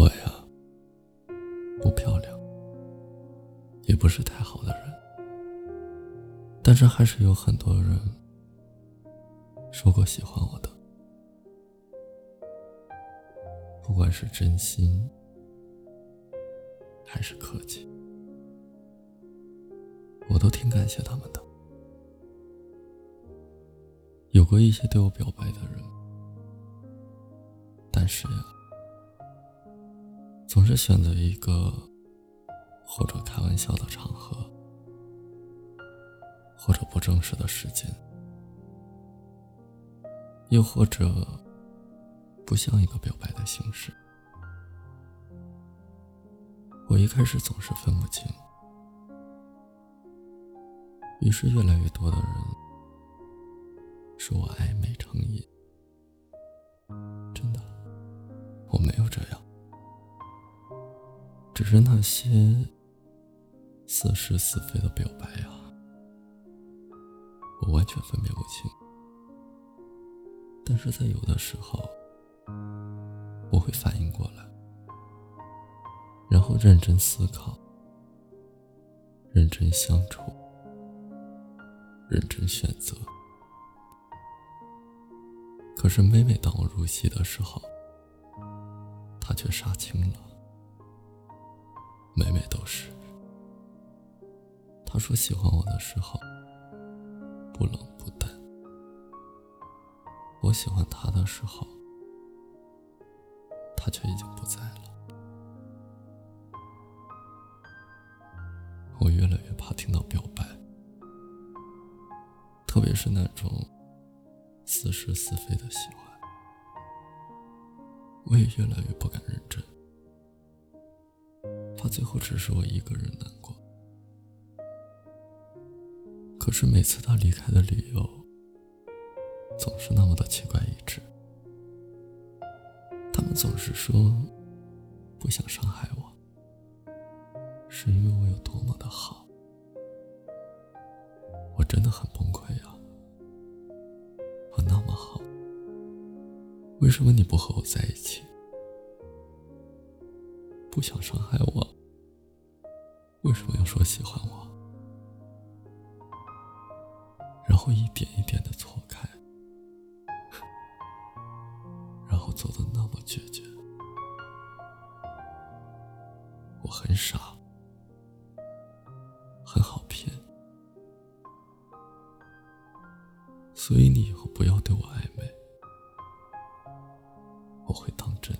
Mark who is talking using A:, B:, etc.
A: 我呀，不漂亮，也不是太好的人，但是还是有很多人说过喜欢我的，不管是真心还是客气，我都挺感谢他们的。有过一些对我表白的人，但是呀。总是选择一个或者开玩笑的场合，或者不正式的时间，又或者不像一个表白的形式。我一开始总是分不清，于是越来越多的人。说我暧昧成瘾，真的，我没有这样，只是那些似是似非的表白啊，我完全分辨不清。但是在有的时候，我会反应过来，然后认真思考，认真相处，认真选择。可是每每当我入戏的时候，他却杀青了。每每都是，他说喜欢我的时候，不冷不淡；我喜欢他的时候，他却已经不在了。我越来越怕听到表白，特别是那种。似是似非的喜欢，我也越来越不敢认真，怕最后只是我一个人难过。可是每次他离开的理由，总是那么的奇怪一致。他们总是说不想伤害我，是因为我有多么的好。我真的很崩溃啊！那么好，为什么你不和我在一起？不想伤害我，为什么要说喜欢我？然后一点一点的错开，然后走的那么决绝。我很傻，很好骗。所以你以后不要对我暧昧，我会当真。